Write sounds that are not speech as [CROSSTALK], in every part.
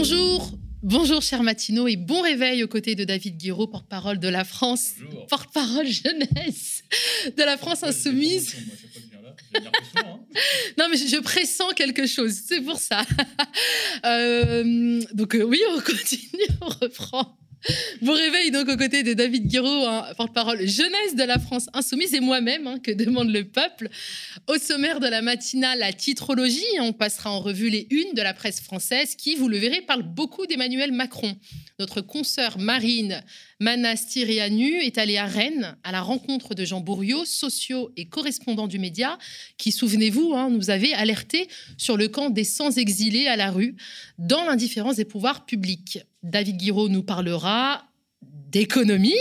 Bonjour, bonjour cher Matino et bon réveil aux côtés de David Guiraud, porte-parole de la France, porte-parole jeunesse de la France insoumise. [LAUGHS] Non mais je pressens quelque chose, c'est pour ça. [LAUGHS] Euh, donc euh, oui, on continue, on reprend. [LAUGHS] Bon réveil donc aux côtés de David Guiraud, hein, porte-parole jeunesse de la France insoumise et moi-même, hein, que demande le peuple. Au sommaire de la matinale, la titrologie, on passera en revue les unes de la presse française qui, vous le verrez, parle beaucoup d'Emmanuel Macron. Notre consoeur Marine Manastirianu est allée à Rennes à la rencontre de Jean Bourriot, sociaux et correspondant du média, qui, souvenez-vous, hein, nous avait alerté sur le camp des sans-exilés à la rue, dans l'indifférence des pouvoirs publics. David Guiraud nous parlera d'économie,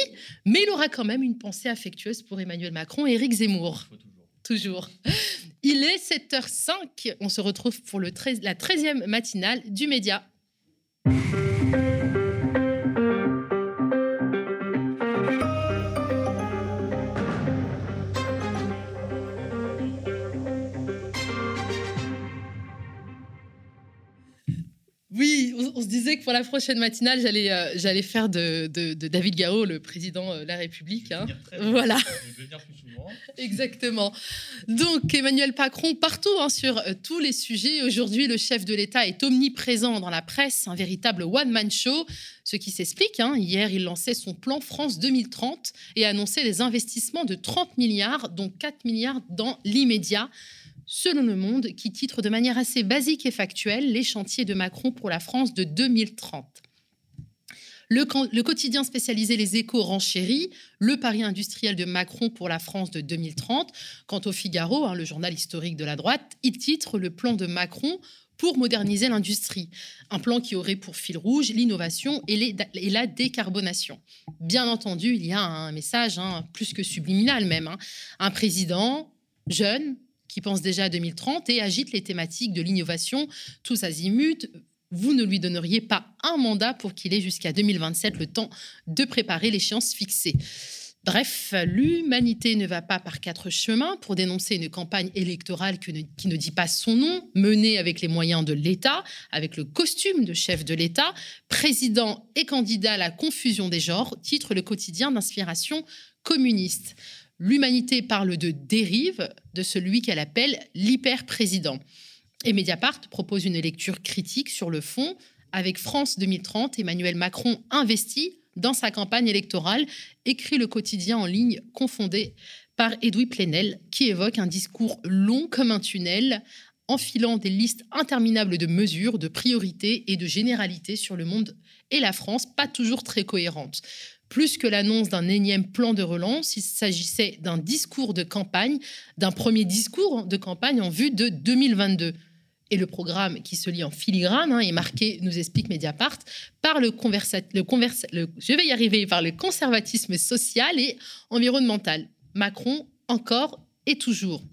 mais il aura quand même une pensée affectueuse pour Emmanuel Macron et Éric Zemmour. Toujours. Il est 7h05. On se retrouve pour le 13 la 13e matinale du média. On, se disait que pour la prochaine matinale, j'allais euh, j'allais faire de, de- de David Gao le président euh, de la République. hein. Voilà. Je vais venir plus souvent. [LAUGHS] Exactement. Donc Emmanuel Macron partout hein, sur euh, tous les sujets. Aujourd'hui, le chef de l'État est omniprésent dans la presse, un véritable one-man show. Ce qui s'explique. hein. Hier, il lançait son plan France 2030 et annonçait des investissements de 30 milliards, dont 4 milliards dans l'immédiat. Selon Le Monde, qui titre de manière assez basique et factuelle les chantiers de Macron pour la France de 2030. Le, quotidien spécialisé Les Échos renchérit le pari industriel de Macron pour la France de 2030. Quant au Figaro, hein, le journal historique de la droite, il titre le plan de Macron pour moderniser l'industrie. Un plan qui aurait pour fil rouge l'innovation et la décarbonation. Bien entendu, il y a un message hein, plus que subliminal même. hein. Un président jeune qui pense déjà à 2030 et agite les thématiques de l'innovation tous azimuts. Vous ne lui donneriez pas un mandat pour qu'il ait jusqu'à 2027 le temps de préparer l'échéance fixée. Bref, l'humanité ne va pas par quatre chemins pour dénoncer une campagne électorale qui ne dit pas son nom, menée avec les moyens de l'État, avec le costume de chef de l'État, président et candidat à la confusion des genres, titre le quotidien d'inspiration communiste. L'humanité parle de dérive de celui qu'elle appelle l'hyper-président. Et Mediapart propose une lecture critique sur le fond. Avec France 2030, Emmanuel Macron investit dans sa campagne électorale, écrit le quotidien en ligne confondé par Edoui Plenel, qui évoque un discours long comme un tunnel, enfilant des listes interminables de mesures, de priorités et de généralités sur le monde et la France, pas toujours très cohérentes. Plus que l'annonce d'un énième plan de relance, il s'agissait d'un discours de campagne, d'un premier discours de campagne en vue de 2022. Et le programme qui se lit en filigrane hein, est marqué, nous explique Mediapart, par le, conservatisme social et environnemental. Macron, encore et toujours.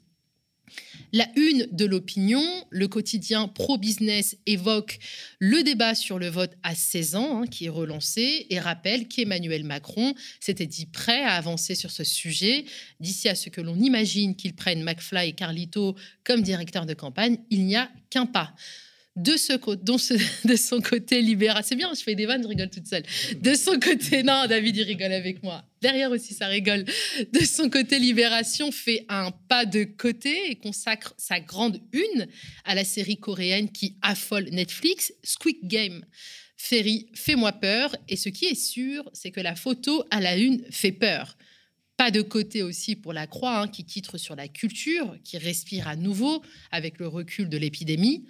La une de l'opinion, le quotidien pro-business évoque le débat sur le vote à 16 ans, hein, qui est relancé, et rappelle qu'Emmanuel Macron s'était dit prêt à avancer sur ce sujet. D'ici à ce que l'on imagine qu'il prenne McFly et Carlito comme directeur de campagne, il n'y a qu'un pas. [LAUGHS] De, son côté libéral, c'est bien, je fais des vannes, je rigole toute seule. De son côté, non, David, il rigole avec moi. Derrière aussi, ça rigole. De son côté, Libération fait un pas de côté et consacre sa grande une à la série coréenne qui affole Netflix, Squid Game. Ferry, fais-moi peur. Et ce qui est sûr, c'est que la photo à la une fait peur. Pas de côté aussi pour la Croix, hein, qui titre sur la culture, qui respire à nouveau avec le recul de l'épidémie.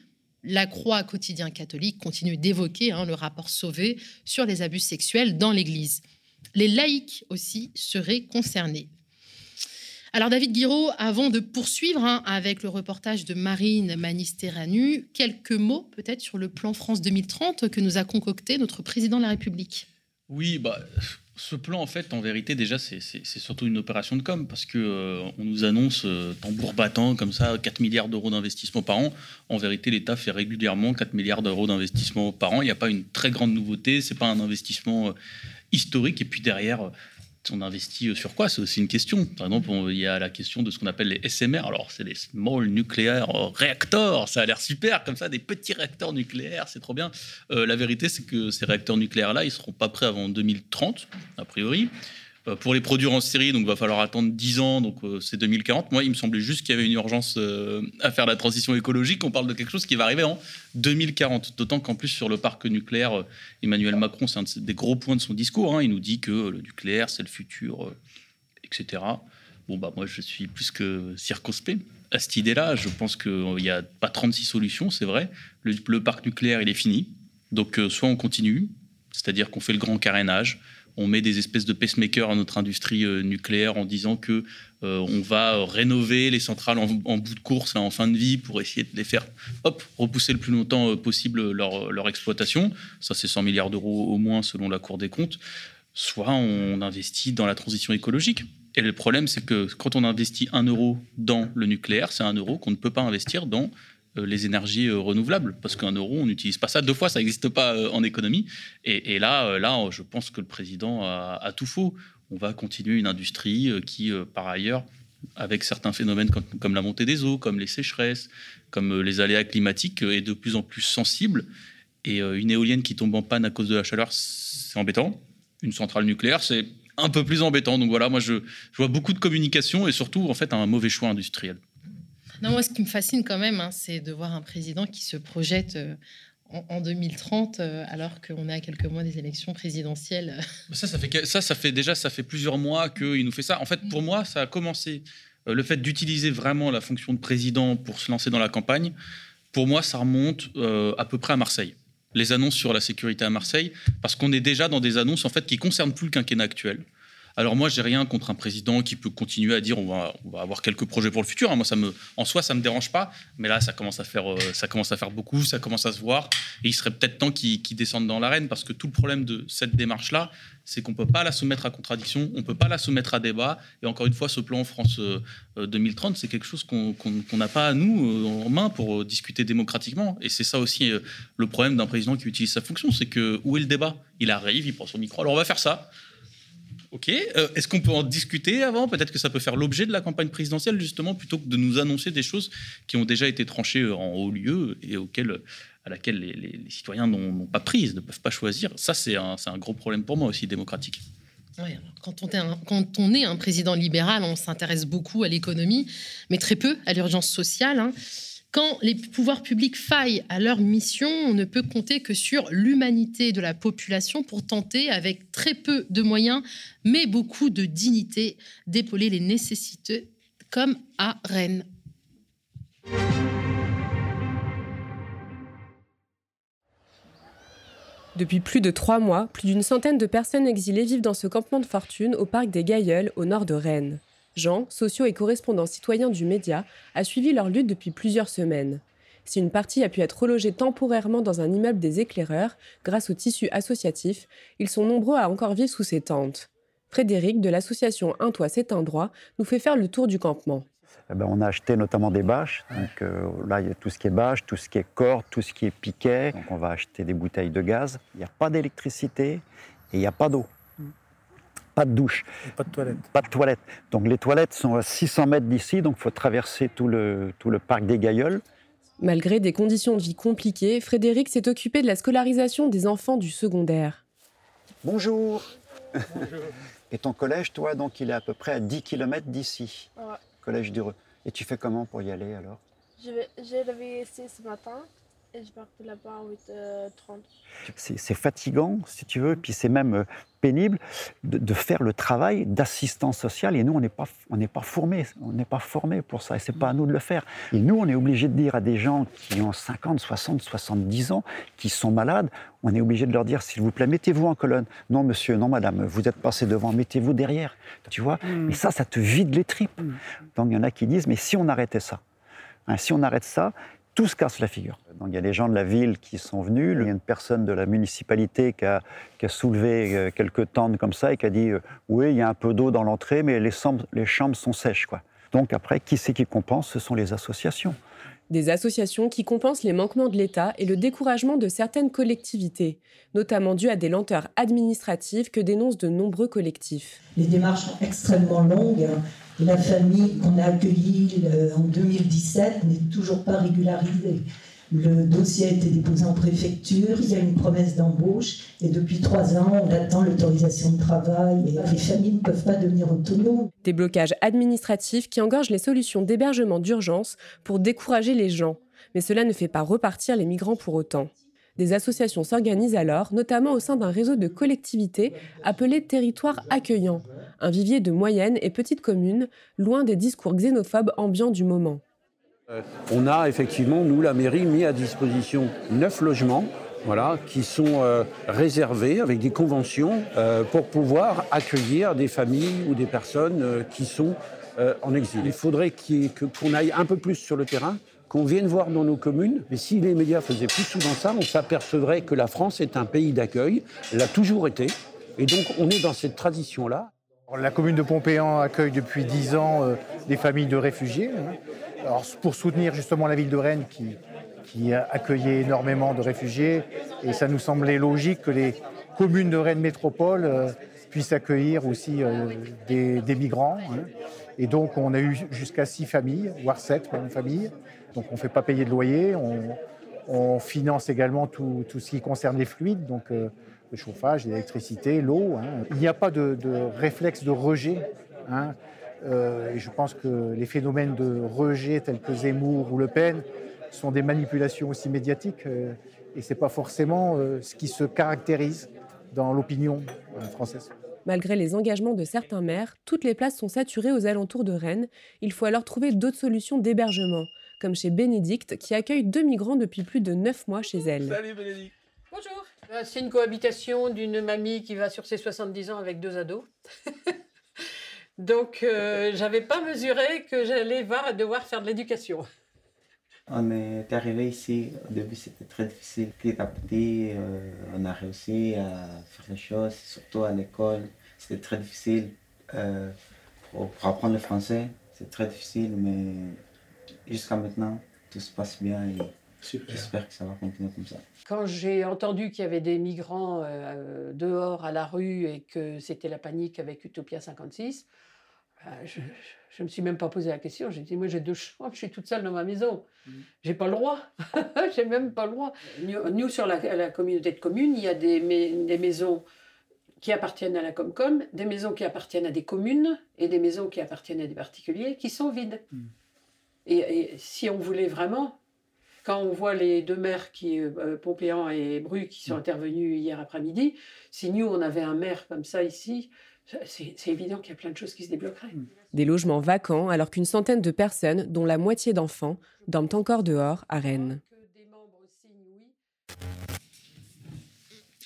La Croix quotidien catholique continue d'évoquer hein, le rapport Sauvé sur les abus sexuels dans l'Église. Les laïcs aussi seraient concernés. Alors David Guiraud, avant de poursuivre hein, avec le reportage de Marine Manisteranu, quelques mots peut-être sur le plan France 2030 que nous a concocté notre président de la République? Oui, bah, ce plan, en fait, en vérité, déjà, c'est- surtout une opération de com parce que euh, on nous annonce euh, tambour battant comme ça 4 milliards d'euros d'investissement par an. En vérité, l'État fait régulièrement 4 milliards d'euros d'investissement par an. Il n'y a pas une très grande nouveauté, c'est pas un investissement euh, historique. Et puis derrière, euh, on investit sur quoi C'est aussi une question. Par exemple, il y a la question de ce qu'on appelle les SMR. Alors, c'est les Small Nuclear Reactors. Ça a l'air super, comme ça, des petits réacteurs nucléaires, c'est trop bien. Euh, la vérité, c'est que ces réacteurs nucléaires-là, ils ne seront pas prêts avant 2030, a priori. Euh, pour les produire en série, donc va falloir attendre 10 ans, donc euh, c'est 2040. Moi, il me semblait juste qu'il y avait une urgence euh, à faire la transition écologique. On parle de quelque chose qui va arriver en 2040. D'autant qu'en plus, sur le parc nucléaire, Emmanuel Macron, c'est un des gros points de son discours. Hein. Il nous dit que le nucléaire, c'est le futur, etc. Bon, bah, moi, je suis plus que circonspect à cette idée-là. Je pense qu'il n'y a pas 36 solutions, c'est vrai. Le, parc nucléaire, il est fini. Donc, soit on continue, c'est-à-dire qu'on fait le grand carénage, on met des espèces de pacemakers à notre industrie euh, nucléaire en disant que euh, on va rénover les centrales en, bout de course, en fin de vie, pour essayer de les faire hop, repousser le plus longtemps euh, possible leur, exploitation. Ça, c'est 100 milliards d'euros au moins selon la Cour des comptes. Soit on investit dans la transition écologique. Et le problème, c'est que quand on investit un euro dans le nucléaire, c'est un euro qu'on ne peut pas investir dans euh, les énergies euh, renouvelables, parce qu'un euro, on n'utilise pas ça deux fois, ça n'existe pas euh, en économie. Et, là, là, je pense que le président a, tout faux. On va continuer une industrie qui, par ailleurs, avec certains phénomènes comme, la montée des eaux, comme les sécheresses, comme les aléas climatiques, est de plus en plus sensible. Et une éolienne qui tombe en panne à cause de la chaleur, c'est embêtant. Une centrale nucléaire, c'est un peu plus embêtant. Donc voilà, moi, je vois beaucoup de communication et surtout, en fait, un mauvais choix industriel. Non, moi, ce qui me fascine quand même, hein, c'est de voir un président qui se projette euh, en, 2030, euh, alors qu'on est à quelques mois des élections présidentielles. Ça, ça fait, ça, ça fait déjà ça fait plusieurs mois qu'il nous fait ça. En fait, pour moi, ça a commencé. Euh, le fait d'utiliser vraiment la fonction de président pour se lancer dans la campagne, pour moi, ça remonte à peu près à Marseille. Les annonces sur la sécurité à Marseille, parce qu'on est déjà dans des annonces en fait qui concernent plus le quinquennat actuel. Alors moi, j'ai rien contre un président qui peut continuer à dire on va, avoir quelques projets pour le futur. Hein. Moi, ça me, en soi, ça me dérange pas. Mais là, ça commence à faire, euh, ça commence à faire beaucoup, ça commence à se voir. Et il serait peut-être temps qu'il descende dans l'arène parce que tout le problème de cette démarche-là, c'est qu'on peut pas la soumettre à contradiction, on peut pas la soumettre à débat. Et encore une fois, ce plan France 2030, euh, euh, c'est quelque chose qu'on n'a pas à nous en main pour discuter démocratiquement. Et c'est ça aussi le problème d'un président qui utilise sa fonction, c'est que où est le débat? Il arrive, il prend son micro. Alors on va faire ça. Ok. Euh, est-ce qu'on peut en discuter avant? Peut-être que ça peut faire l'objet de la campagne présidentielle, justement, plutôt que de nous annoncer des choses qui ont déjà été tranchées euh, en haut lieu et auxquelles, à laquelle les, citoyens n'ont pas prise, ne peuvent pas choisir. Ça, c'est un, gros problème pour moi aussi, démocratique. un, quand on est un président libéral, on s'intéresse beaucoup à l'économie, mais très peu à l'urgence sociale. Hein. Quand les pouvoirs publics faillent à leur mission, on ne peut compter que sur l'humanité de la population pour tenter, avec très peu de moyens, mais beaucoup de dignité, d'épauler les nécessités, comme à Rennes. Depuis plus de trois mois, plus d'une centaine de personnes exilées vivent dans ce campement de fortune au parc des Gailleuls, au nord de Rennes. Jean, socio et correspondant citoyen du média, a suivi leur lutte depuis plusieurs semaines. Si une partie a pu être relogée temporairement dans un immeuble des éclaireurs, grâce au tissu associatif, ils sont nombreux à encore vivre sous ces tentes. Frédéric, de l'association Un Toit, c'est un droit, nous fait faire le tour du campement. Eh ben, on a acheté notamment des bâches. Donc, euh, là, il y a tout ce qui est bâche, tout ce qui est corde, tout ce qui est piquet. Donc, on va acheter des bouteilles de gaz. Il n'y a pas d'électricité et il n'y a pas d'eau pas de douche. pas de toilette. Pas de toilette. Donc les toilettes sont à 600 mètres d'ici, donc il faut traverser tout le, tout le parc des Gailleuls. Malgré des conditions de vie compliquées, Frédéric s'est occupé de la scolarisation des enfants du secondaire. Bonjour. Bonjour. [LAUGHS] Et ton collège, toi, donc il est à peu près à 10 km d'ici. Ouais. Collège d'Heureux. Et tu fais comment pour y aller alors? J'ai levé ici ce matin et je pars là-bas à 8h30. C'est fatigant, si tu veux, puis c'est même euh, pénible de, faire le travail d'assistant social. Et nous, on n'est pas, on n'est pas formés, on n'est pas formés pour ça. Et c'est pas à nous de le faire. Et nous, on est obligé de dire à des gens qui ont 50, 60, 70 ans, qui sont malades, on est obligé de leur dire, s'il vous plaît, mettez-vous en colonne. Non, monsieur, non, madame, vous êtes passé devant, mettez-vous derrière. Tu vois mm. Et ça, ça te vide les tripes. Mm. Donc, il y en a qui disent, mais si on arrêtait ça, hein, si on arrête ça, tout se casse la figure. Donc, il y a des gens de la ville qui sont venus. Il y a une personne de la municipalité qui a, soulevé euh, quelques tentes comme ça et qui a dit euh, Oui, il y a un peu d'eau dans l'entrée, mais les chambres, les chambres sont sèches. Quoi. Donc, après, qui c'est qui compense? Ce sont les associations. Des associations qui compensent les manquements de l'État et le découragement de certaines collectivités, notamment dû à des lenteurs administratives que dénoncent de nombreux collectifs. Les démarches sont extrêmement longues. La famille qu'on a accueillie euh, en 2017 n'est toujours pas régularisée. Le dossier a été déposé en préfecture, il y a une promesse d'embauche et depuis trois ans, on attend l'autorisation de travail et les familles ne peuvent pas devenir autonomes. Des blocages administratifs qui engorgent les solutions d'hébergement d'urgence pour décourager les gens. Mais cela ne fait pas repartir les migrants pour autant. Des associations s'organisent alors, notamment au sein d'un réseau de collectivités appelé Territoire accueillant, un vivier de moyennes et petites communes, loin des discours xénophobes ambiants du moment. Euh, on a effectivement, nous, la mairie, mis à disposition neuf logements voilà, qui sont euh, réservés avec des conventions euh, pour pouvoir accueillir des familles ou des personnes qui sont en exil. Il faudrait qu'on aille un peu plus sur le terrain, qu'on vienne voir dans nos communes. Mais si les médias faisaient plus souvent ça, on s'apercevrait que la France est un pays d'accueil, l'a toujours été. Et donc on est dans cette tradition-là. La commune de Pompéan accueille depuis dix ans des familles de réfugiés. Hein pour soutenir justement la ville de Rennes qui, qui accueillait énormément de réfugiés, et ça nous semblait logique que les communes de Rennes Métropole euh, puissent accueillir aussi euh, des, migrants. Hein. Et donc on a eu jusqu'à six familles, voire sept familles. Donc on ne fait pas payer de loyer, on, finance également tout, ce qui concerne les fluides, donc euh, le chauffage, l'électricité, l'eau. Hein. Il n'y a pas de, réflexe de rejet. Hein. Euh, et je pense que les phénomènes de rejet tels que Zemmour ou Le Pen sont des manipulations aussi médiatiques. Euh, et ce n'est pas forcément ce qui se caractérise dans l'opinion française. Malgré les engagements de certains maires, toutes les places sont saturées aux alentours de Rennes. Il faut alors trouver d'autres solutions d'hébergement, comme chez Bénédicte, qui accueille deux migrants depuis plus de neuf mois chez elle. Salut Bénédicte Bonjour C'est une cohabitation d'une mamie qui va sur ses 70 ans avec deux ados. [LAUGHS] Donc, euh, j'avais pas mesuré que j'allais devoir faire de l'éducation. On est arrivé ici, au début c'était très difficile. Petit à petit, euh, on a réussi à faire les choses, surtout à l'école. C'était très difficile euh, pour, apprendre le français. C'est très difficile, mais jusqu'à maintenant, tout se passe bien et j'espère que ça va continuer comme ça. Quand j'ai entendu qu'il y avait des migrants dehors à la rue et que c'était la panique avec Utopia 56, euh, je ne me suis même pas posé la question. J'ai dit, moi j'ai deux chambres, je suis toute seule dans ma maison. Je mmh. J'ai pas le droit. [LAUGHS] j'ai même pas le droit. Nous, sur la, communauté de communes, il y a des, des, maisons qui appartiennent à la Comcom, des maisons qui appartiennent à des communes et des maisons qui appartiennent à des particuliers qui sont vides. Mmh. Et, si on voulait vraiment, quand on voit les deux maires, qui, euh, Pompéan et Bru, qui sont mmh. intervenus hier après-midi, si nous, on avait un maire comme ça ici, c'est évident qu'il y a plein de choses qui se débloqueraient. Des logements vacants alors qu'une centaine de personnes, dont la moitié d'enfants, dorment encore dehors à Rennes.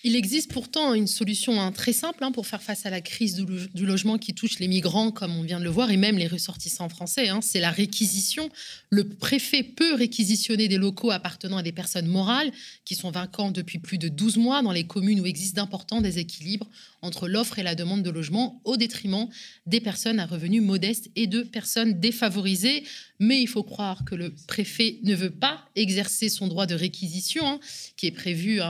Il existe pourtant une solution hein, très simple hein, pour faire face à la crise du, logement qui touche les migrants, comme on vient de le voir, et même les ressortissants français. Hein. c'est la réquisition. Le préfet peut réquisitionner des locaux appartenant à des personnes morales qui sont vacants depuis plus de 12 mois dans les communes où existent d'importants déséquilibres entre l'offre et la demande de logement au détriment des personnes à revenus modestes et de personnes défavorisées. Mais il faut croire que le préfet ne veut pas exercer son droit de réquisition, qui est prévu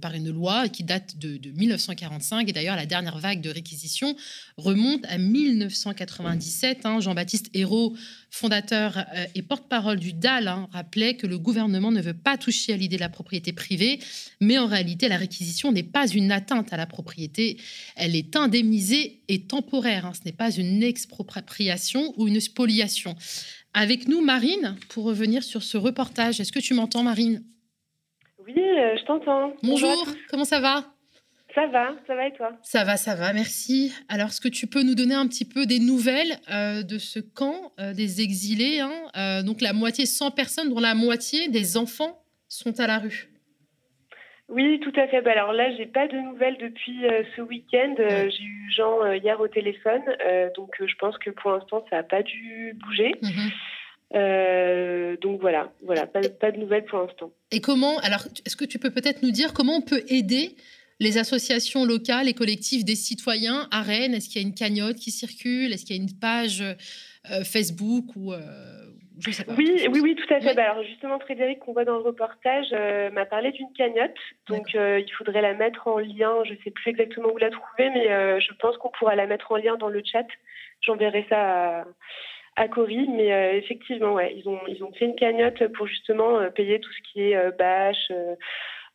par une loi qui date de, 1945. Et d'ailleurs, la dernière vague de réquisition remonte à 1997. Hein. Jean-Baptiste Hérault, fondateur euh, et porte-parole du DAL, hein, rappelait que le gouvernement ne veut pas toucher à l'idée de la propriété privée, mais en réalité, la réquisition n'est pas une atteinte à la propriété. Elle est indemnisée et temporaire. Hein. Ce n'est pas une expropriation ou une spoliation. Avec nous, Marine, pour revenir sur ce reportage. Est-ce que tu m'entends, Marine? Oui, euh, je t'entends. Bonjour, comment ça va? Ça va, ça va et toi? Ça va, ça va, merci. Alors, est-ce que tu peux nous donner un petit peu des nouvelles euh, de ce camp euh, des exilés hein Donc, la moitié, 100 personnes, dont la moitié des enfants sont à la rue? Oui, tout à fait. Bah, alors là, j'ai pas de nouvelles depuis ce week-end. j'ai eu Jean hier au téléphone, donc je pense que pour l'instant, ça n'a pas dû bouger. Mhm. Euh, donc voilà, voilà, pas, de nouvelles pour l'instant. Et comment, alors, est-ce que tu peux peut-être nous dire comment on peut aider les associations locales et collectives des citoyens à Rennes Est-ce qu'il y a une cagnotte qui circule? Est-ce qu'il y a une page euh, Facebook ou euh, oui, oui, oui, tout à fait. Bah, alors justement, Frédéric, qu'on voit dans le reportage, euh, m'a parlé d'une cagnotte. Donc il faudrait la mettre en lien. Je ne sais plus exactement où la trouver, mais je pense qu'on pourra la mettre en lien dans le chat. J'enverrai ça à, à Cory. Mais effectivement, ouais, ils ont, ils ont fait une cagnotte pour justement payer tout ce qui est bâche,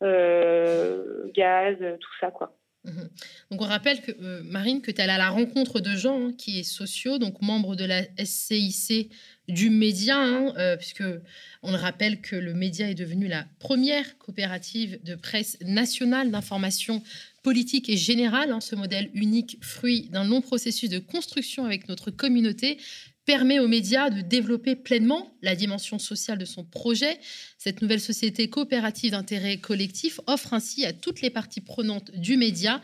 gaz, tout ça, quoi. Mhm. Donc on rappelle que Marine que tu es à la rencontre de gens hein, qui est sociaux, donc membre de la SCIC du média, hein, euh, puisque on rappelle que le média est devenu la première coopérative de presse nationale d'information politique et générale. Hein, ce modèle unique, fruit d'un long processus de construction avec notre communauté, permet aux médias de développer pleinement la dimension sociale de son projet. Cette nouvelle société coopérative d'intérêt collectif offre ainsi à toutes les parties prenantes du média,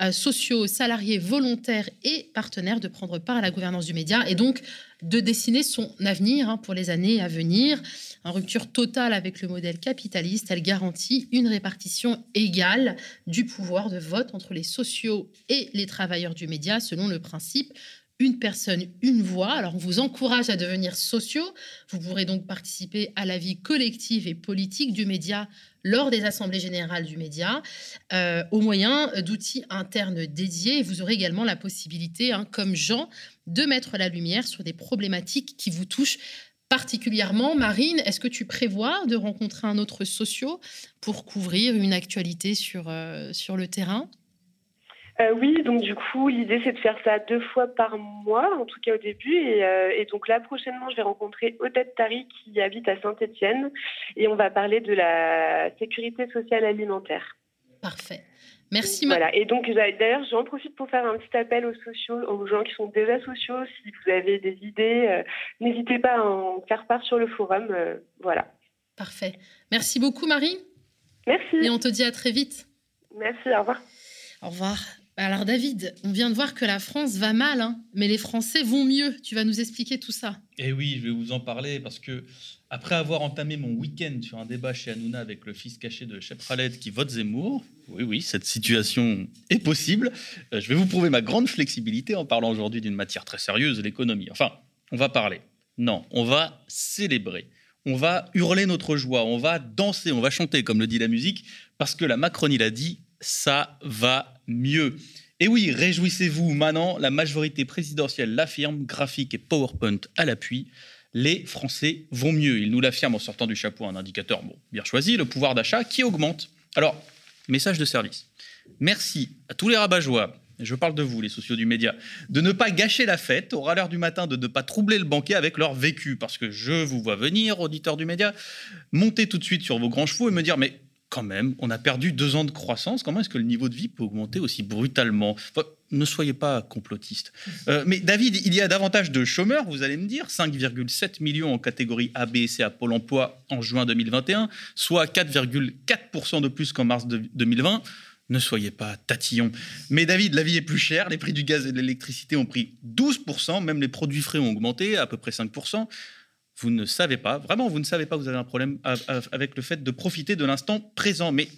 euh, sociaux, salariés, volontaires et partenaires, de prendre part à la gouvernance du média et donc de dessiner son avenir hein, pour les années à venir. En rupture totale avec le modèle capitaliste, elle garantit une répartition égale du pouvoir de vote entre les sociaux et les travailleurs du média selon le principe une personne, une voix. Alors, on vous encourage à devenir sociaux. Vous pourrez donc participer à la vie collective et politique du média lors des assemblées générales du média, euh, au moyen d'outils internes dédiés. vous aurez également la possibilité, hein, comme Jean, de mettre la lumière sur des problématiques qui vous touchent particulièrement. Marine, est-ce que tu prévois de rencontrer un autre socio pour couvrir une actualité sur, euh, sur le terrain? Euh, oui, donc du coup, l'idée c'est de faire ça deux fois par mois, en tout cas au début. Et, euh, donc là, prochainement, je vais rencontrer Odette Tari qui habite à Saint-Étienne et on va parler de la sécurité sociale alimentaire. Parfait. Merci. Voilà. Et donc d'ailleurs, j'en profite pour faire un petit appel aux sociaux, aux gens qui sont déjà sociaux. Si vous avez des idées, euh, n'hésitez pas à en faire part sur le forum. voilà. Parfait. Merci beaucoup, Marie. Merci. Et on te dit à très vite. Merci. Au revoir. Au revoir. Alors David, on vient de voir que la France va mal, hein, mais les Français vont mieux. Tu vas nous expliquer tout ça. Eh oui, je vais vous en parler parce que après avoir entamé mon week-end sur un débat chez Hanouna avec le fils caché de Khaled qui vote Zemmour, oui, oui, cette situation est possible. Euh, je vais vous prouver ma grande flexibilité en parlant aujourd'hui d'une matière très sérieuse, l'économie. Enfin, on va parler. Non, on va célébrer. On va hurler notre joie, on va danser, on va chanter, comme le dit la musique, parce que la Macronie l'a dit, ça va mieux. Et oui, réjouissez-vous, maintenant, la majorité présidentielle l'affirme, graphique et PowerPoint à l'appui. Les Français vont mieux. Ils nous l'affirment en sortant du chapeau un indicateur bien choisi, le pouvoir d'achat qui augmente. Alors, message de service. Merci à tous les rabat je parle de vous, les sociaux du média, de ne pas gâcher la fête au râleur du matin, de ne pas troubler le banquet avec leur vécu, parce que je vous vois venir, auditeurs du média, monter tout de suite sur vos grands chevaux et me dire, mais quand même, on a perdu deux ans de croissance. Comment est-ce que le niveau de vie peut augmenter aussi brutalement? Ne soyez pas complotiste. Euh, mais David, il y a davantage de chômeurs, vous allez me dire, 5,7 millions en catégorie A, B et C à Pôle emploi en juin 2021, soit 4,4% de plus qu'en mars 2020. Ne soyez pas tatillon. Mais David, la vie est plus chère, les prix du gaz et de l'électricité ont pris 12%, même les produits frais ont augmenté à peu près 5% vous ne savez pas, vraiment, vous ne savez pas, vous avez un problème avec le fait de profiter de l'instant présent. Mais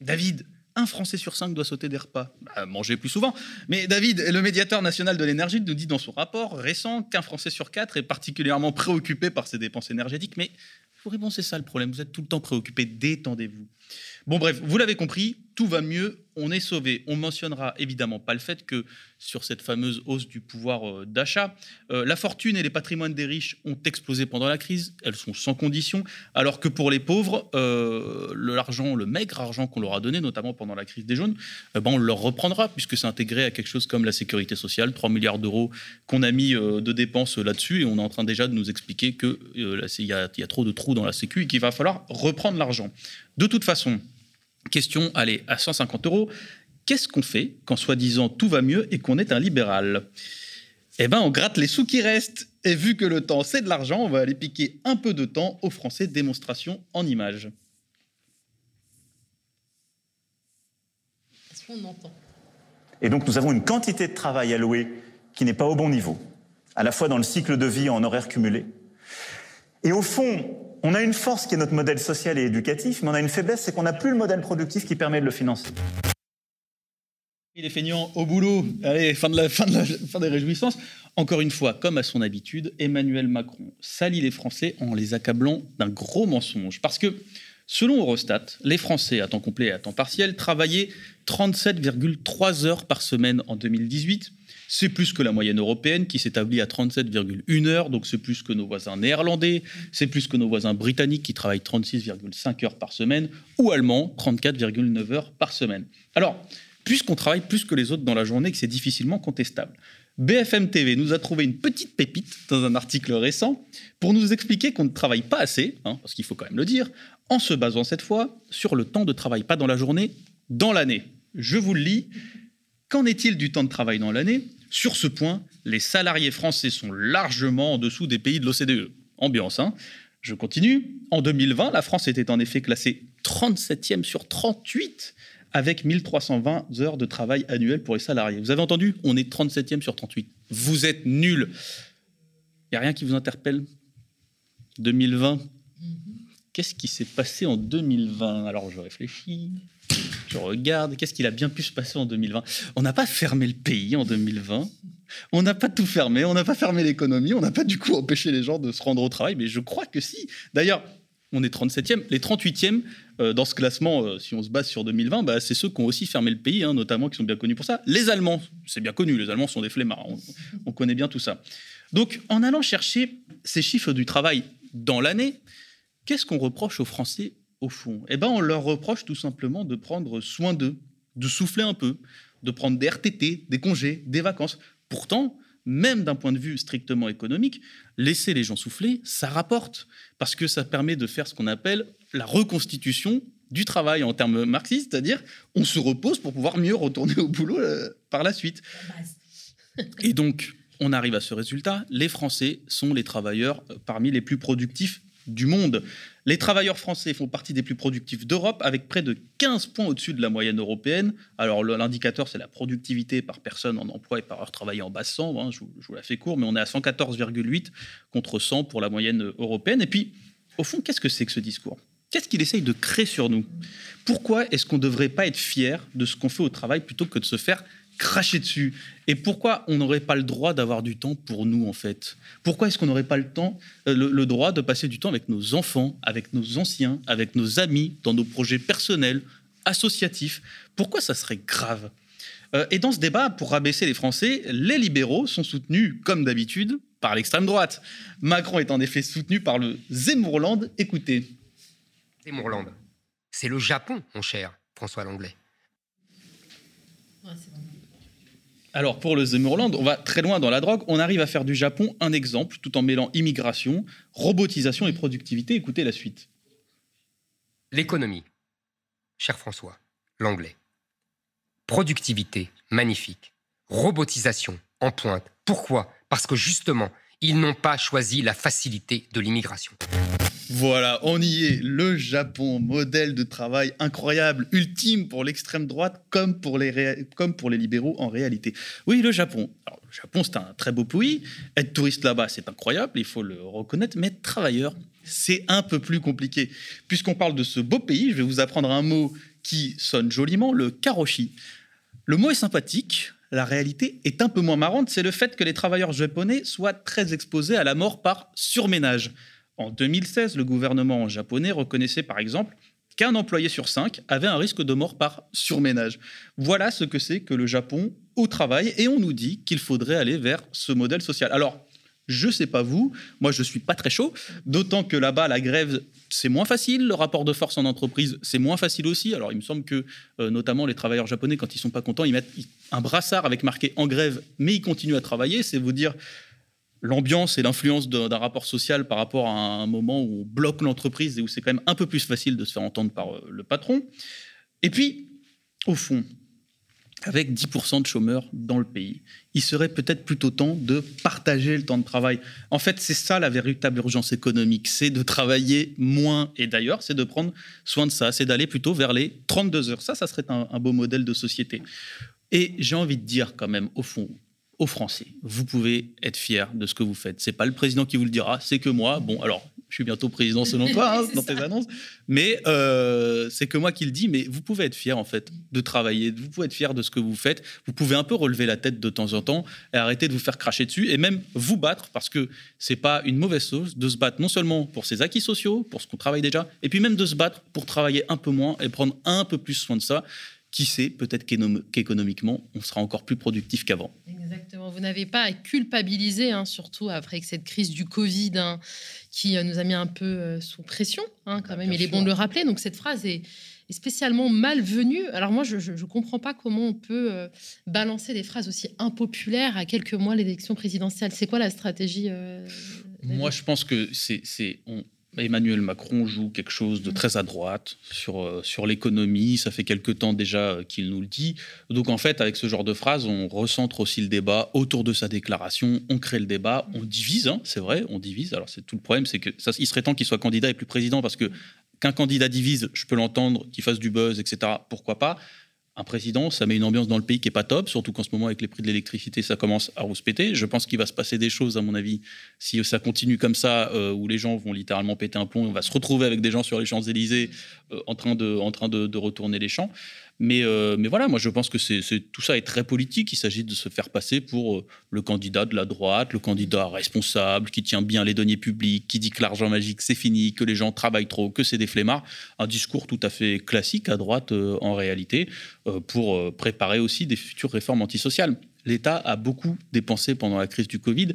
David, un Français sur cinq doit sauter des repas. Bah, manger plus souvent. Mais David, le médiateur national de l'énergie, nous dit dans son rapport récent qu'un Français sur quatre est particulièrement préoccupé par ses dépenses énergétiques. Mais bon, c'est ça le problème. Vous êtes tout le temps préoccupé. Détendez-vous. Bon, bref, vous l'avez compris, tout va mieux, on est sauvé. On mentionnera évidemment pas le fait que sur cette fameuse hausse du pouvoir euh, d'achat, euh, la fortune et les patrimoines des riches ont explosé pendant la crise, elles sont sans condition, alors que pour les pauvres, euh, l'argent, le maigre argent qu'on leur a donné, notamment pendant la crise des jaunes, ben on le reprendra puisque c'est intégré à quelque chose comme la sécurité sociale, 3 milliards d'euros qu'on a mis de dépenses là-dessus et on est en train déjà de nous expliquer qu'il y, y, a trop de trous dans la sécu et qu'il va falloir reprendre l'argent. De toute façon, Question, allez, à 150 euros, qu'est-ce qu'on fait quand soi-disant tout va mieux et qu'on est un libéral? Eh bien, on gratte les sous qui restent. Et vu que le temps, c'est de l'argent, on va aller piquer un peu de temps aux Français démonstration en images. Est-ce qu'on entend? Et donc, nous avons une quantité de travail allouée qui n'est pas au bon niveau, à la fois dans le cycle de vie en horaire cumulé. Et au fond, on a une force qui est notre modèle social et éducatif, mais on a une faiblesse, c'est qu'on n'a plus le modèle productif qui permet de le financer. Il est feignant au boulot. Allez, fin, fin des réjouissances. Encore une fois, comme à son habitude, Emmanuel Macron salit les Français en les accablant d'un gros mensonge. Parce que, selon Eurostat, les Français à temps complet et à temps partiel travaillaient 37,3 heures par semaine en 2018. C'est plus que la moyenne européenne qui s'établit à 37,1 heures, donc c'est plus que nos voisins néerlandais, c'est plus que nos voisins britanniques qui travaillent 36,5 heures par semaine, ou allemands, 34,9 heures par semaine. Alors, puisqu'on travaille plus que les autres dans la journée, que c'est difficilement contestable. BFM TV nous a trouvé une petite pépite dans un article récent pour nous expliquer qu'on ne travaille pas assez, hein, parce qu'il faut quand même le dire, en se basant cette fois sur le temps de travail, pas dans la journée, dans l'année. Je vous le lis. Qu'en est-il du temps de travail dans l'année? Sur ce point, les salariés français sont largement en dessous des pays de l'OCDE. Ambiance, hein Je continue. En 2020, la France était en effet classée 37e sur 38 avec 1320 heures de travail annuel pour les salariés. Vous avez entendu? On est 37e sur 38. Vous êtes nuls. Il n'y a rien qui vous interpelle? 2020 Qu'est-ce qui s'est passé en 2020 Alors je réfléchis, je regarde, qu'est-ce qu'il a bien pu se passer en 2020 On n'a pas fermé le pays en 2020. On n'a pas tout fermé, on n'a pas fermé l'économie, on n'a pas du coup empêché les gens de se rendre au travail, mais je crois que si. D'ailleurs, on est 37e. Les 38e, euh, dans ce classement, euh, si on se base sur 2020, bah, c'est ceux qui ont aussi fermé le pays, hein, notamment qui sont bien connus pour ça. Les Allemands, c'est bien connu, les Allemands sont des flemmards, on, connaît bien tout ça. Donc, en allant chercher ces chiffres du travail dans l'année, qu'est-ce qu'on reproche aux Français au fond Eh bien, on leur reproche tout simplement de prendre soin d'eux, de souffler un peu, de prendre des RTT, des congés, des vacances. Pourtant, même d'un point de vue strictement économique, laisser les gens souffler, ça rapporte, parce que ça permet de faire ce qu'on appelle la reconstitution du travail en termes marxistes, c'est-à-dire on se repose pour pouvoir mieux retourner au boulot euh, par la suite. Et donc, on arrive à ce résultat, les Français sont les travailleurs euh, parmi les plus productifs du monde. Les travailleurs français font partie des plus productifs d'Europe, avec près de 15 points au-dessus de la moyenne européenne. Alors l'indicateur, c'est la productivité par personne en emploi et par heure travaillée en bas 100, hein, je, vous, la fais court, mais on est à 114,8 contre 100 pour la moyenne européenne. Et puis, au fond, qu'est-ce que c'est que ce discours? Qu'est-ce qu'il essaye de créer sur nous? Pourquoi est-ce qu'on ne devrait pas être fier de ce qu'on fait au travail plutôt que de se faire cracher dessus. Et pourquoi on n'aurait pas le droit d'avoir du temps pour nous, en fait? Pourquoi est-ce qu'on n'aurait pas le temps, euh, le, droit de passer du temps avec nos enfants, avec nos anciens, avec nos amis, dans nos projets personnels, associatifs? Pourquoi ça serait grave? Euh, Et dans ce débat, pour rabaisser les Français, les libéraux sont soutenus, comme d'habitude, par l'extrême droite. Macron est en effet soutenu par le Zemmourland. Écoutez. Zemmourland, c'est le Japon, mon cher François Langlais. Alors pour le Zemmourland, on va très loin dans la drogue. On arrive à faire du Japon un exemple tout en mêlant immigration, robotisation et productivité. Écoutez la suite. L'économie, cher François, l'anglais. Productivité, magnifique. Robotisation, en pointe. Pourquoi? Parce que justement, ils n'ont pas choisi la facilité de l'immigration. Voilà, on y est. Le Japon, modèle de travail incroyable, ultime pour l'extrême droite comme pour, les libéraux en réalité. Oui, le Japon. Le Japon, c'est un très beau pays. Être touriste là-bas, c'est incroyable, il faut le reconnaître. Mais être travailleur, c'est un peu plus compliqué. Puisqu'on parle de ce beau pays, je vais vous apprendre un mot qui sonne joliment, le karoshi. Le mot est sympathique, la réalité est un peu moins marrante, c'est le fait que les travailleurs japonais soient très exposés à la mort par surménage. En 2016, le gouvernement japonais reconnaissait par exemple qu'un employé sur cinq avait un risque de mort par surménage. Voilà ce que c'est que le Japon au travail et on nous dit qu'il faudrait aller vers ce modèle social. Alors, je sais pas vous, moi je suis pas très chaud, d'autant que là-bas la grève c'est moins facile, le rapport de force en entreprise c'est moins facile aussi. Alors il me semble que euh, notamment les travailleurs japonais quand ils sont pas contents, ils mettent un brassard avec marqué en grève, mais ils continuent à travailler. C'est vous dire l'ambiance et l'influence d'un rapport social par rapport à un moment où on bloque l'entreprise et où c'est quand même un peu plus facile de se faire entendre par euh, le patron. Et puis, au fond, avec 10% de chômeurs dans le pays, il serait peut-être plutôt temps de partager le temps de travail. En fait, c'est ça la véritable urgence économique, c'est de travailler moins. Et d'ailleurs, c'est de prendre soin de ça, c'est d'aller plutôt vers les 32 heures. Ça, ça serait un, un beau modèle de société. Et j'ai envie de dire quand même, au fond, aux Français. Vous pouvez être fiers de ce que vous faites. C'est pas le président qui vous le dira, c'est que moi. Bon, alors je suis bientôt président selon [LAUGHS] toi, hein, dans tes annonces. Mais euh, c'est que moi qui le dis, mais vous pouvez être fier en fait de travailler, vous pouvez être fier de ce que vous faites. Vous pouvez un peu relever la tête de temps en temps et arrêter de vous faire cracher dessus et même vous battre parce que c'est pas une mauvaise chose de se battre non seulement pour ses acquis sociaux, pour ce qu'on travaille déjà, et puis même de se battre pour travailler un peu moins et prendre un peu plus soin de ça qui sait, peut-être qu'économiquement, on sera encore plus productif qu'avant. Exactement. Vous n'avez pas à culpabiliser, hein, surtout après cette crise du Covid hein, qui euh, nous a mis un peu euh, sous pression, hein, quand même. Il est bon de le rappeler. Donc cette phrase est, spécialement malvenue. Alors moi, je ne comprends pas comment on peut euh, balancer des phrases aussi impopulaires à quelques mois l'élection présidentielle. C'est quoi la stratégie Moi, je pense que c'est Emmanuel Macron joue quelque chose de mm. très à droite sur, euh, sur l'économie. Ça fait quelque temps déjà euh, qu'il nous le dit. Donc en fait, avec ce genre de phrase, on recentre aussi le débat autour de sa déclaration. On crée le débat, on divise, hein, c'est vrai, on divise. Alors c'est tout le problème, c'est que ça, il serait temps qu'il soit candidat et plus président parce que qu'un candidat divise, je peux l'entendre, qu'il fasse du buzz, etc. Pourquoi pas? Un président, ça met une ambiance dans le pays qui est pas top, surtout qu'en ce moment, avec les prix de l'électricité, ça commence à rouspéter. Je pense qu'il va se passer des choses, à mon avis, si ça continue comme ça, euh, où les gens vont littéralement péter un plomb. On va se retrouver avec des gens sur les Champs-Élysées euh, en train, de, retourner les champs. Mais, euh, mais voilà, moi je pense que c'est, tout ça est très politique. Il s'agit de se faire passer pour euh, le candidat de la droite, le candidat responsable, qui tient bien les deniers publics, qui dit que l'argent magique c'est fini, que les gens travaillent trop, que c'est des flemmards. Un discours tout à fait classique à droite euh, en réalité, pour préparer aussi des futures réformes antisociales. L'État a beaucoup dépensé pendant la crise du Covid.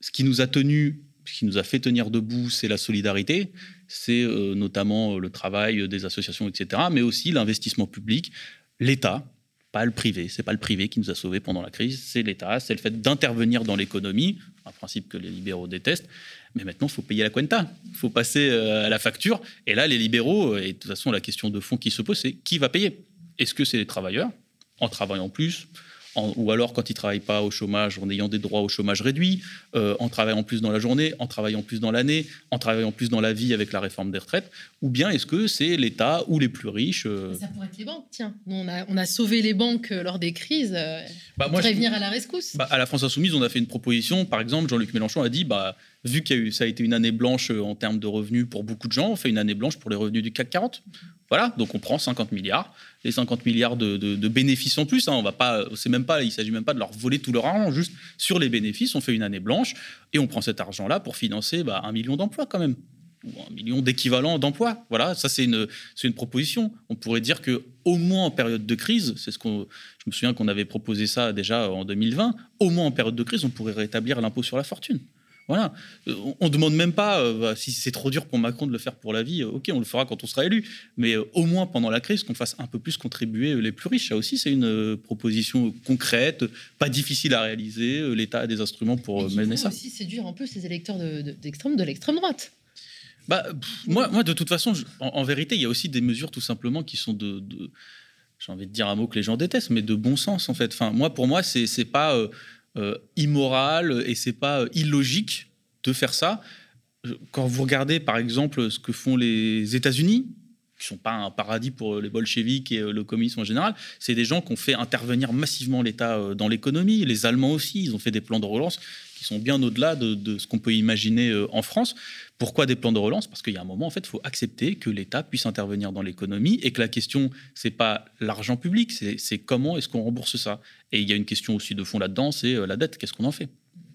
Ce qui nous a tenus ce qui nous a fait tenir debout, c'est la solidarité, c'est euh, notamment euh, le travail des associations, etc., mais aussi l'investissement public, l'État, pas le privé. C'est pas le privé qui nous a sauvés pendant la crise, c'est l'État, c'est le fait d'intervenir dans l'économie, un principe que les libéraux détestent. Mais maintenant, il faut payer la cuenta, il faut passer euh, à la facture. Et là, les libéraux, et de toute façon, la question de fond qui se pose, c'est qui va payer? Est-ce que c'est les travailleurs, en travaillant plus ou alors quand ils ne travaillent pas au chômage en ayant des droits au chômage réduit, euh, en travaillant plus dans la journée, en travaillant plus dans l'année, en travaillant plus dans la vie avec la réforme des retraites, ou bien est-ce que c'est l'État ou les plus riches euh, Ça pourrait être les banques, tiens. on, a, on a sauvé les banques euh, lors des crises. Bah, moi, venir à la rescousse. Bah, à la France Insoumise, on a fait une proposition. Par exemple, Jean-Luc Mélenchon a dit bah, vu que ça a été une année blanche en termes de revenus pour beaucoup de gens, on fait une année blanche pour les revenus du CAC 40. Voilà, donc on prend 50 milliards, les 50 milliards de, bénéfices en plus. Hein, on va pas, c'est même pas, il s'agit même pas de leur voler tout leur argent, juste sur les bénéfices, on fait une année blanche et on prend cet argent-là pour financer bah, un million d'emplois quand même ou un million d'équivalents d'emplois. Voilà, ça c'est une, c'est une proposition. On pourrait dire que au moins en période de crise, c'est ce qu'on, je me souviens qu'on avait proposé ça déjà en 2020. Au moins en période de crise, on pourrait rétablir l'impôt sur la fortune. Voilà. Euh, on ne demande même pas, euh, bah, si c'est trop dur pour Macron de le faire pour la vie, euh, ok, on le fera quand on sera élu. Mais au moins pendant la crise, qu'on fasse un peu plus contribuer les plus riches. Ça aussi, c'est une proposition concrète, pas difficile à réaliser. L'État a des instruments pour mener ça. aussi séduire un peu ces électeurs de, de l'extrême droite. Bah, moi, moi, de toute façon, en, vérité, il y a aussi des mesures tout simplement qui sont de, j'ai envie de dire un mot que les gens détestent, mais de bon sens en fait. Enfin, moi, pour moi, c'est pas immoral et c'est pas euh, illogique de faire ça. Quand vous regardez par exemple ce que font les États-Unis, qui sont pas un paradis pour les bolcheviks et euh, le communisme en général, c'est des gens qui ont fait intervenir massivement l'État dans l'économie. Les Allemands aussi, ils ont fait des plans de relance qui sont bien au-delà de, ce qu'on peut imaginer en France. Pourquoi des plans de relance? Parce qu'il y a un moment, en fait, il faut accepter que l'État puisse intervenir dans l'économie et que la question, c'est pas l'argent public, c'est comment est-ce qu'on rembourse ça? Et il y a une question aussi de fond là-dedans, c'est euh, la dette. Qu'est-ce qu'on en fait?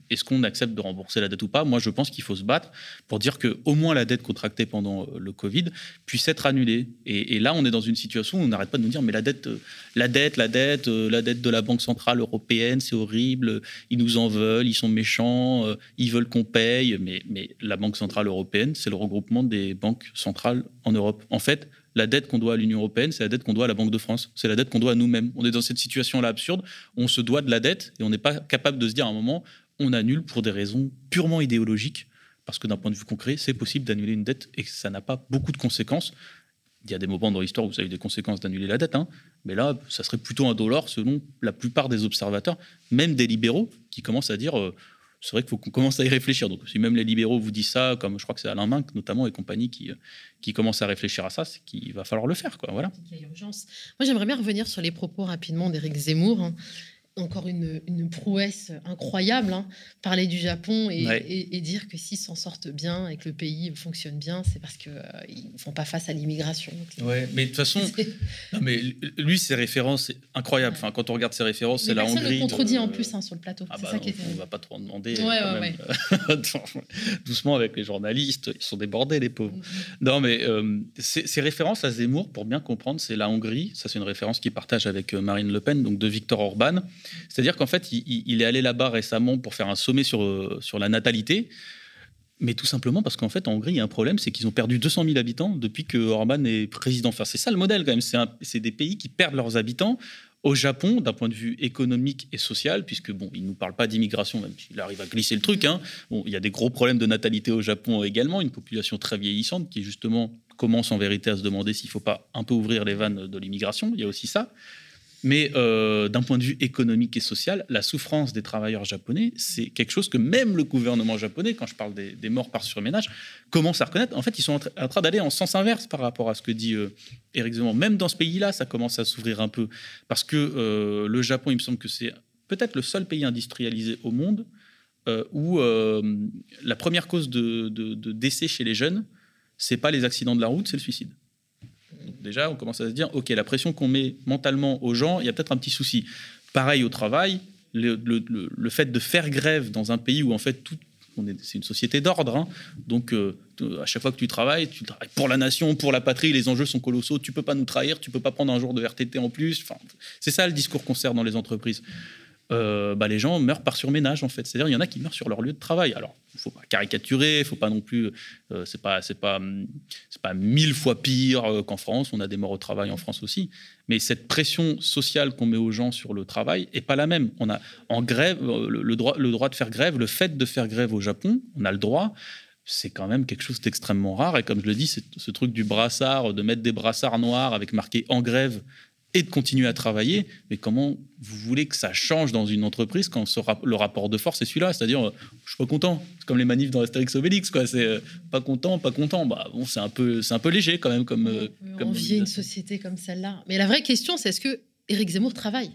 Est-ce qu'on accepte de rembourser la dette ou pas? Moi, je pense qu'il faut se battre pour dire que au moins la dette contractée pendant euh, le Covid puisse être annulée. Et, là, on est dans une situation où on n'arrête pas de nous dire mais la dette, euh, la dette, la dette, euh, la dette de la Banque centrale européenne, c'est horrible. Ils nous en veulent, ils sont méchants, ils veulent qu'on paye. Mais, mais la Banque centrale européenne, c'est le regroupement des banques centrales en Europe. En fait, la dette qu'on doit à l'Union européenne, c'est la dette qu'on doit à la Banque de France, c'est la dette qu'on doit à nous-mêmes. On est dans cette situation-là absurde, on se doit de la dette et on n'est pas capable de se dire à un moment, on annule pour des raisons purement idéologiques, parce que d'un point de vue concret, c'est possible d'annuler une dette et ça n'a pas beaucoup de conséquences. Il y a des moments dans l'histoire où ça a eu des conséquences d'annuler la dette, hein, mais là, ça serait plutôt un dollar selon la plupart des observateurs, même des libéraux, qui commencent à dire euh, c'est vrai qu'il faut qu'on commence à y réfléchir. Donc, si même les libéraux vous disent ça, comme je crois que c'est Alain Minc notamment et compagnie qui, euh, qui commencent à réfléchir à ça, c'est qu'il va falloir le faire. Quoi, voilà. Il y a urgence. Moi, j'aimerais bien revenir sur les propos rapidement d'Éric Zemmour. Hein encore une, une prouesse incroyable. hein. Parler du Japon et, Ouais. et- et dire que s'ils s'en sortent bien et que le pays fonctionne bien, c'est parce qu'ils ne font pas face à l'immigration. Ouais, mais de toute façon, [LAUGHS] non, mais lui, ses références, c'est incroyable. Enfin, quand on regarde ses références, c'est la personne Hongrie. ne contredit euh, en plus hein, sur le plateau. Ah bah ça non, qui est on va pas trop en demander. Ouais, ouais. Attends, [LAUGHS] Doucement avec les journalistes, ils sont débordés, les pauvres. Non, mais euh, ces ces références à Zemmour, pour bien comprendre, c'est la Hongrie. Ça, c'est une référence qu'il partage avec euh, Marine Le Pen, donc de Viktor Orban. C'est-à-dire qu'en fait, il, est allé là-bas récemment pour faire un sommet sur, euh, sur la natalité. Mais tout simplement parce qu'en fait, en Hongrie, il y a un problème, c'est qu'ils ont perdu 200 000 habitants depuis que Orban est président. C'est ça le modèle quand même. C'est des pays qui perdent leurs habitants. Au Japon, d'un point de vue économique et social, puisque bon, il nous parle pas d'immigration, même s'il arrive à glisser le truc. Hein. Bon, il y a des gros problèmes de natalité au Japon également, une population très vieillissante qui justement commence en vérité à se demander s'il faut pas un peu ouvrir les vannes de l'immigration. Il y a aussi ça. Mais euh, d'un point de vue économique et social, la souffrance des travailleurs japonais, c'est quelque chose que même le gouvernement japonais, quand je parle des, morts par surménage, commence à reconnaître. En fait, ils sont en, tra- en train d'aller en sens inverse par rapport à ce que dit euh, Éric Zemmour. Même dans ce pays-là, ça commence à s'ouvrir un peu. Parce que euh, le Japon, il me semble que c'est peut-être le seul pays industrialisé au monde euh, où la première cause de, de- de décès chez les jeunes, c'est pas les accidents de la route, c'est le suicide. Déjà, on commence à se dire, ok, la pression qu'on met mentalement aux gens, il y a peut-être un petit souci. Pareil au travail, le, le- le- fait de faire grève dans un pays où en fait tout, c'est une société d'ordre, hein. donc euh, à chaque fois que tu travailles, tu travailles pour la nation, pour la patrie, les enjeux sont colossaux, tu peux pas nous trahir, tu peux pas prendre un jour de RTT en plus. C'est ça le discours qu'on sert dans les entreprises. Euh, bah, les gens meurent par surménage en fait. C'est-à-dire il y en a qui meurent sur leur lieu de travail. Alors il faut pas caricaturer, il faut pas non plus. euh, c'est pas pas hum, pas mille fois pire euh, qu'en France. On a des morts au travail en France aussi. Mais cette pression sociale qu'on met aux gens sur le travail est pas la même. On a en grève le, le droit le droit de faire grève, le fait de faire grève au Japon, on a le droit. C'est quand même quelque chose d'extrêmement rare. Et comme je le dis, ce truc du brassard, de mettre des brassards noirs avec marqué en grève et de continuer à travailler. Mais comment vous voulez que ça change dans une entreprise quand ce rap- le rapport de force est celui-là? C'est-à-dire, euh, je suis pas content. C'est comme les manifs dans Astérix Obélix, quoi. C'est euh, pas content, pas content. Bah bon, c'est un peu, c'est un peu léger quand même comme. euh, comme envier une société comme celle-là. Mais la vraie question, c'est est-ce que Éric Zemmour travaille?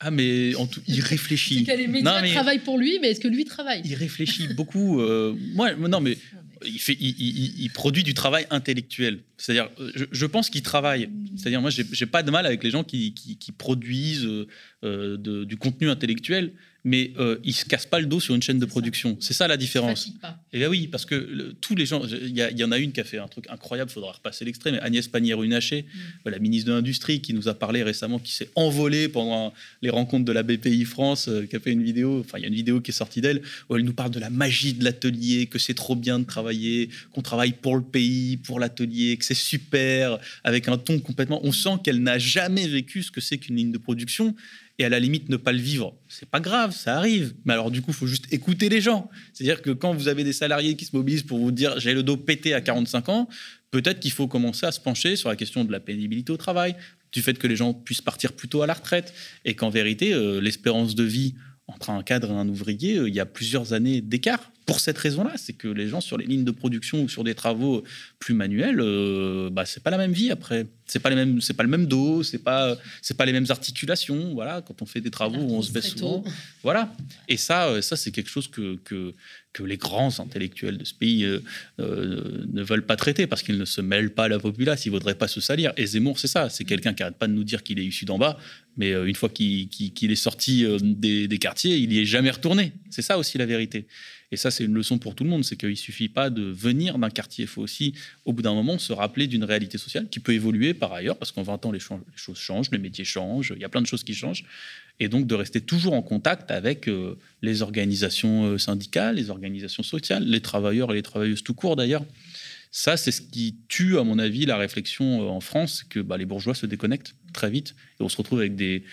Ah, mais en tout, il réfléchit. C'est que les médias Non, mais travaillent pour lui, mais est-ce que lui travaille? Il réfléchit beaucoup. euh, moi, non, mais il, fait, il, il- il produit du travail intellectuel. C'est-à-dire, euh, je, je pense qu'il travaille. C'est-à-dire, moi, j'ai pas de mal avec les gens qui, qui- qui produisent euh, euh, de- du contenu intellectuel, mais euh, ils se cassent pas le dos sur une chaîne de production. C'est ça la différence. pas. Et bien oui, parce que le- tous les gens, il y, en a une qui a fait un truc incroyable, il faudra repasser l'extrait, mais Agnès Pannier-Runacher, la ministre de l'Industrie, qui nous a parlé récemment, qui s'est envolée pendant les rencontres de la BPI France, euh, qui a fait une vidéo, enfin il y a une vidéo qui est sortie d'elle, où elle nous parle de la magie de l'atelier, que c'est trop bien de travailler, qu'on travaille pour le pays, pour l'atelier, que c'est super, avec un ton complètement... On sent qu'elle n'a jamais vécu ce que c'est qu'une ligne de production, et à la limite ne pas le vivre. C'est pas grave, ça arrive. Mais alors du coup, il faut juste écouter les gens. C'est-à-dire que quand vous avez des salariés qui se mobilisent pour vous dire j'ai le dos pété à 45 ans, peut-être qu'il faut commencer à se pencher sur la question de la pénibilité au travail, du fait que les gens puissent partir plus tôt à la retraite, et qu'en vérité, euh, l'espérance de vie entre un cadre et un ouvrier, euh, il y a plusieurs années d'écart. Pour cette raison-là, c'est que les gens sur les lignes de production ou sur des travaux plus manuels, euh, bah, c'est pas la même vie après. C'est pas les mêmes, c'est pas le même dos, c'est pas, c'est pas les mêmes articulations. Voilà, quand on fait des travaux, on se baisse souvent. tôt. [LAUGHS] Voilà. Et ça, euh, ça c'est quelque chose que, que, que les grands intellectuels de ce pays euh, euh, ne veulent pas traiter parce qu'ils ne se mêlent pas à la populace, ils voudraient pas se salir. Et Zemmour, c'est ça. C'est quelqu'un qui n'arrête pas de nous dire qu'il est issu d'en bas, mais une fois qu'il est sorti des, des quartiers, il n'y est jamais retourné. C'est ça aussi la vérité. Et ça, c'est une leçon pour tout le monde. C'est qu'il ne suffit pas de venir d'un quartier. Il faut aussi, au bout d'un moment, se rappeler d'une réalité sociale qui peut évoluer par ailleurs, parce qu'en 20 ans, les, choses changent, les métiers changent, il y a plein de choses qui changent. Et donc, de rester toujours en contact avec euh, les organisations euh, syndicales, les organisations sociales, les travailleurs et les travailleuses tout court d'ailleurs. Ça, c'est ce qui tue, à mon avis, la réflexion euh, en France, c'est que bah, les bourgeois se déconnectent très vite et on se retrouve avec des.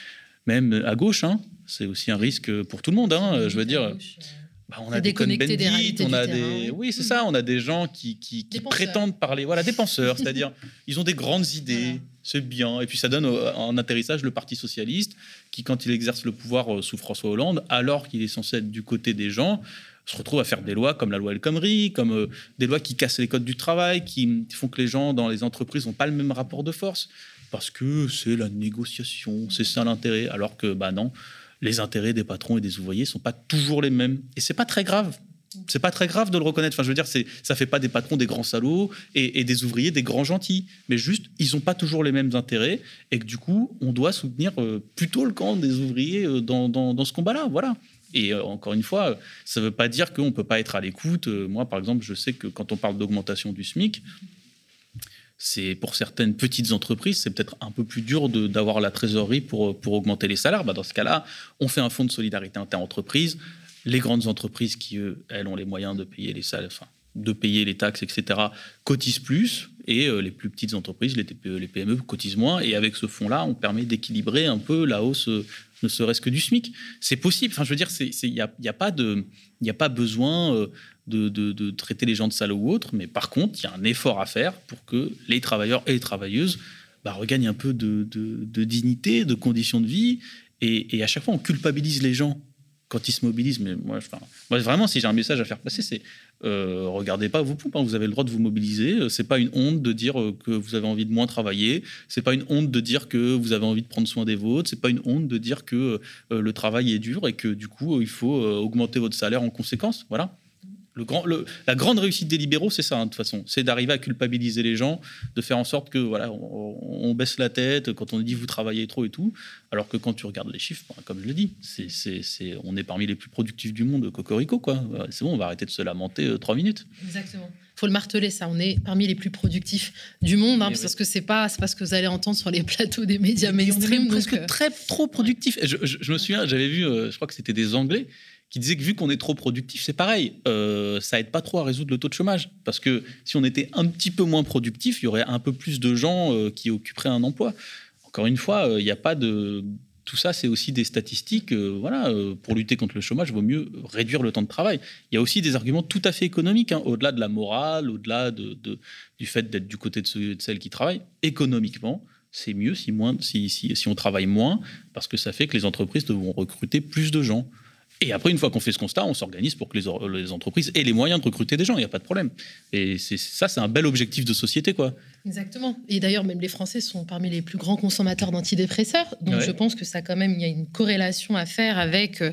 Même à gauche, hein, c'est aussi un risque pour tout le monde. hein, je veux dire. Bah, on a des Cohn-Bendit, on a terrain. des, oui c'est ça, on a des gens qui, qui, prétendent parler, voilà, des penseurs, [LAUGHS] c'est-à-dire ils ont des grandes idées, c'est bien, et puis ça donne euh, en atterrissage le Parti socialiste qui, quand il exerce le pouvoir euh, sous François Hollande, alors qu'il est censé être du côté des gens, se retrouve à faire des lois comme la loi El Khomri, comme euh, des lois qui cassent les codes du travail, qui font que les gens dans les entreprises n'ont pas le même rapport de force parce que c'est la négociation, c'est ça l'intérêt, alors que bah non. Les intérêts des patrons et des ouvriers sont pas toujours les mêmes. Et c'est pas très grave. C'est pas très grave de le reconnaître. Enfin, je veux dire, ça fait pas des patrons des grands salauds et, des ouvriers des grands gentils. Mais juste, ils ont pas toujours les mêmes intérêts et que du coup, on doit soutenir euh, plutôt le camp des ouvriers euh, dans, dans, ce combat-là. Voilà. Et euh, encore une fois, ça veut pas dire qu'on peut pas être à l'écoute. moi, par exemple, je sais que quand on parle d'augmentation du SMIC, c'est pour certaines petites entreprises, c'est peut-être un peu plus dur d'avoir la trésorerie pour, pour augmenter les salaires. Bah, dans ce cas-là, on fait un fonds de solidarité inter-entreprise les grandes entreprises qui, elles, ont les moyens de payer les salaires, de payer les taxes, etc., cotisent plus, et euh, les plus petites entreprises, les TPE, les PME, cotisent moins. Et avec ce fonds-là, on permet d'équilibrer un peu la hausse, euh, ne serait-ce que du SMIC. C'est possible. Enfin, je veux dire, il n'y a, a, pas de, a pas besoin euh, de, traiter les gens de salauds ou autres, mais par contre, il y a un effort à faire pour que les travailleurs et les travailleuses bah, regagnent un peu de, dignité, de conditions de vie. Et, à chaque fois, on culpabilise les gens quand ils se mobilisent, mais moi, moi vraiment, si j'ai un message à faire passer, c'est euh, regardez pas vos poupes, hein, vous avez le droit de vous mobiliser. Euh, c'est pas une honte de dire euh, que vous avez envie de moins travailler. C'est pas une honte de dire que vous avez envie de prendre soin des vôtres. C'est pas une honte de dire que le travail est dur et que du coup il faut augmenter votre salaire en conséquence. Voilà la grande réussite des libéraux, c'est ça, hein, de toute façon. C'est d'arriver à culpabiliser les gens, de faire en sorte que voilà, on, baisse la tête quand on dit vous travaillez trop et tout. Alors que quand tu regardes les chiffres, ben, comme je le dis, c'est, on est parmi les plus productifs du monde, cocorico, quoi. C'est bon, on va arrêter de se lamenter euh, trois minutes. Exactement. faut le marteler, ça. On est parmi les plus productifs du monde, hein, parce que c'est pas, c'est pas ce que vous allez entendre sur les plateaux des médias mainstream. On est presque euh, très trop productif. Je, me souviens, j'avais vu, euh, je crois que c'était des Anglais qui disait que vu qu'on est trop productif, c'est pareil, euh, ça aide pas trop à résoudre le taux de chômage. Parce que si on était un petit peu moins productif, il y aurait un peu plus de gens euh, qui occuperaient un emploi. Encore une fois, euh, il n'y a pas de... Tout ça, c'est aussi des statistiques. Euh, voilà, pour lutter contre le chômage, il vaut mieux réduire le temps de travail. Il y a aussi des arguments tout à fait économiques, hein, au-delà de la morale, au-delà de, du fait d'être du côté de, de celles qui travaillent. Économiquement, c'est mieux si, moins, si, si, si on travaille moins, parce que ça fait que les entreprises devront recruter plus de gens. Et après, une fois qu'on fait ce constat, on s'organise pour que les, entreprises aient les moyens de recruter des gens. Il n'y a pas de problème. Et ça, c'est un bel objectif de société, quoi. Exactement. Et d'ailleurs, même les Français sont parmi les plus grands consommateurs d'antidépresseurs. Donc, je pense que ça, quand même, il y a une corrélation à faire avec euh,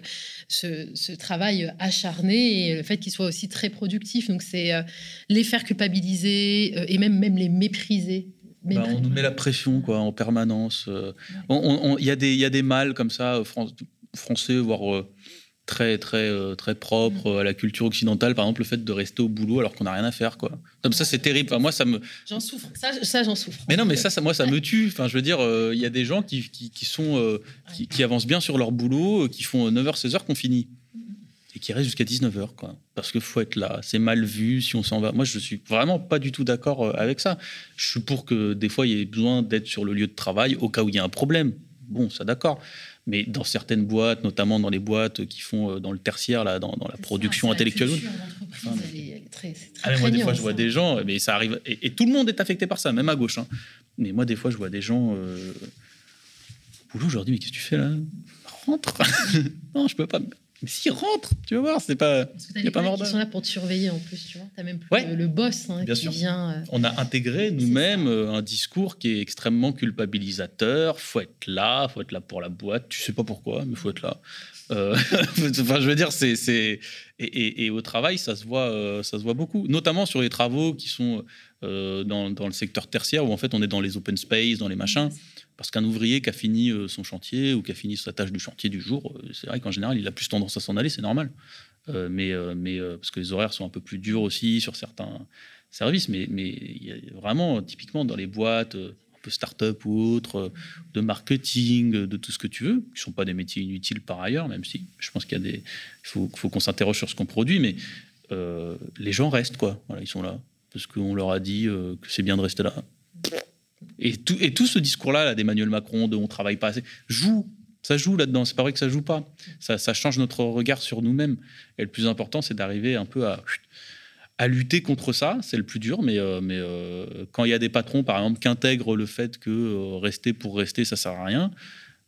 ce, travail acharné et le fait qu'ils soient aussi très productifs. Donc, c'est euh, les faire culpabiliser euh, et même, même les mépriser. Bah, on nous met la pression quoi, en permanence. Il y, a des, y a des mâles comme ça, français, voire très très euh, très propre euh, à la culture occidentale par exemple le fait de rester au boulot alors qu'on n'a rien à faire quoi. Comme ça c'est terrible. Enfin, moi ça me j'en souffre. Ça, ça j'en souffre. Mais non mais ça, ça moi ça me tue. Enfin je veux dire euh, il y a des gens qui, qui, sont qui, avancent bien sur leur boulot qui font 9h 16h qu'on finit. Et qui restent jusqu'à 19h quoi. Parce que faut être là. C'est mal vu si on s'en va. Moi je suis vraiment pas du tout d'accord avec ça. Je suis pour que des fois il y ait besoin d'être sur le lieu de travail au cas où il y a un problème. Bon ça d'accord mais dans certaines boîtes, notamment dans les boîtes qui font euh, dans le tertiaire, là, dans, la production intellectuelle. moi, des fois, je vois des gens, mais ça arrive, et, tout le monde est affecté par ça, même à gauche. Hein. Mais moi, des fois, je vois des gens. Euh, boulot aujourd'hui, mais qu'est-ce que tu fais là? Rentre [LAUGHS] Non, je peux pas. S'il rentre, tu vas voir, c'est pas. Parce que pas mort. Ils sont là pour te surveiller en plus, tu vois. T'as même plus le, boss hein, qui vient. Euh, On a intégré nous-mêmes euh, un discours qui est extrêmement culpabilisateur. Faut être là, faut être là pour la boîte. Tu sais pas pourquoi, mais faut être là. Euh, [LAUGHS] enfin, je veux dire, c'est et, et, et, au travail, ça se voit, ça se voit beaucoup, notamment sur les travaux qui sont dans, dans, le secteur tertiaire où en fait on est dans les open space, dans les machins. Parce qu'un ouvrier qui a fini euh, son chantier ou qui a fini sa tâche du chantier du jour, euh, c'est vrai qu'en général, il a plus tendance à s'en aller, c'est normal. Euh, mais mais parce que les horaires sont un peu plus durs aussi sur certains services. Mais, mais vraiment, typiquement, dans les boîtes, un peu start-up ou autres, de marketing, de tout ce que tu veux, qui ne sont pas des métiers inutiles par ailleurs, même si je pense qu'il faut, qu'on s'interroge sur ce qu'on produit, mais les gens restent, quoi. Ils sont là. Parce qu'on leur a dit que c'est bien de rester là. Et tout, et tout ce discours-là d'Emmanuel Macron, de on travaille pas assez, joue. Ça joue là-dedans. C'est pas vrai que ça joue pas. Ça, change notre regard sur nous-mêmes. Et le plus important, c'est d'arriver un peu à, à lutter contre ça. C'est le plus dur. Mais, euh, mais euh, quand il y a des patrons, par exemple, qui intègrent le fait que euh, rester pour rester, ça sert à rien,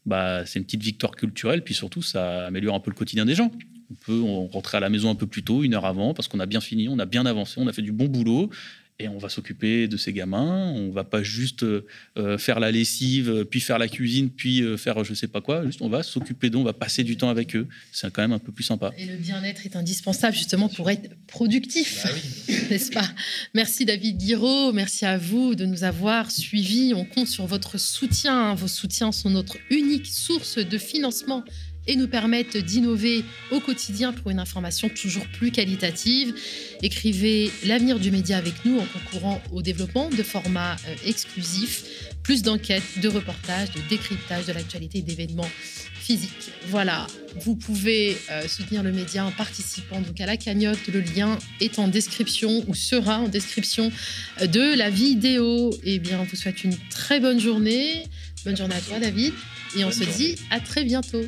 bah, c'est une petite victoire culturelle. Puis surtout, ça améliore un peu le quotidien des gens. On peut rentrer à la maison un peu plus tôt, une heure avant, parce qu'on a bien fini, on a bien avancé, on a fait du bon boulot et on va s'occuper de ces gamins. On va pas juste euh, faire la lessive, puis faire la cuisine, puis euh, faire je sais pas quoi. Juste, on va s'occuper d'eux, on va passer du temps avec eux. C'est quand même un peu plus sympa. Et le bien-être est indispensable justement pour être productif, Bah [LAUGHS] n'est-ce pas? Merci David Guiraud, merci à vous de nous avoir suivis. On compte sur votre soutien. Vos soutiens sont notre unique source de financement et nous permettent d'innover au quotidien pour une information toujours plus qualitative. Écrivez l'avenir du média avec nous en concourant au développement de formats euh, exclusifs, plus d'enquêtes, de reportages, de décryptage de l'actualité et d'événements physiques. Voilà, vous pouvez euh, soutenir le média en participant donc à la cagnotte. Le lien est en description ou sera en description euh, de la vidéo. Eh bien, on vous souhaite une très bonne journée. Bonne journée à toi, David. Et on se dit à très bientôt.